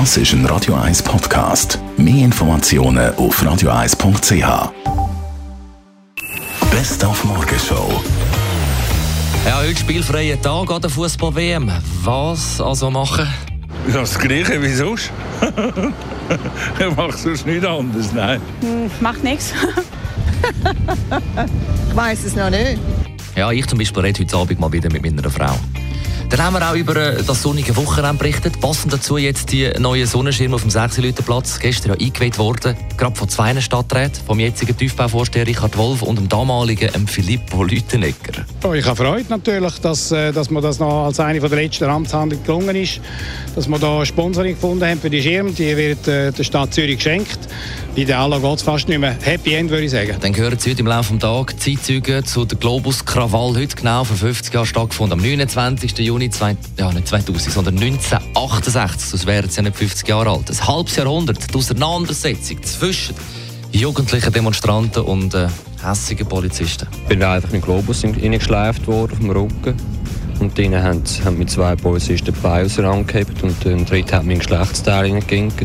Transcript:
Das ist ein Radio 1 Podcast. Mehr Informationen auf radio1.ch. Best auf Morgenshow. Ja, heute spielfreier Tag an der Fußball-WM. Was also machen? Ja, das Gleiche wie sonst. ich mache sonst nichts anderes, nein. Hm, macht nichts. ich weiß es noch nicht. Ja, ich zum Beispiel rede heute Abend mal wieder mit meiner Frau. Dann haben wir auch über äh, das sonnige Wochenende berichtet. Passend dazu jetzt die neuen Sonnenschirme auf dem 6 Platz. Gestern ja eingeweiht worden, gerade von zwei Stadträten, vom jetzigen Tiefbauvorsteher Richard Wolf und dem damaligen ähm, Filippo Lütenegger. Oh, ich habe Freude natürlich, dass, äh, dass mir das noch als eine der letzten Amtshandlungen gelungen ist, dass wir da Sponsoring gefunden haben für die Schirme. Die wird äh, der Stadt Zürich geschenkt. Idealer geht es fast nicht mehr. Happy End, würde ich sagen. Dann gehören Sie heute im Laufe des Tages Zeitzeugen zu der Globus-Krawall. Heute genau vor 50 Jahren stattgefunden. Am 29. Juni, zwei, ja, nicht 2000, sondern 1968. Das wären Sie ja nicht 50 Jahre alt. Ein halbes Jahrhundert. Die Auseinandersetzung zwischen jugendlichen Demonstranten und äh, hässigen Polizisten. Ich bin einfach in den Globus hineingeschleift worden, auf dem Rücken. Und dann haben, haben mir zwei Polizisten die Beine auseinandergehebt und ein dritter hat mir ein Geschlechtsteil hineingeginkt.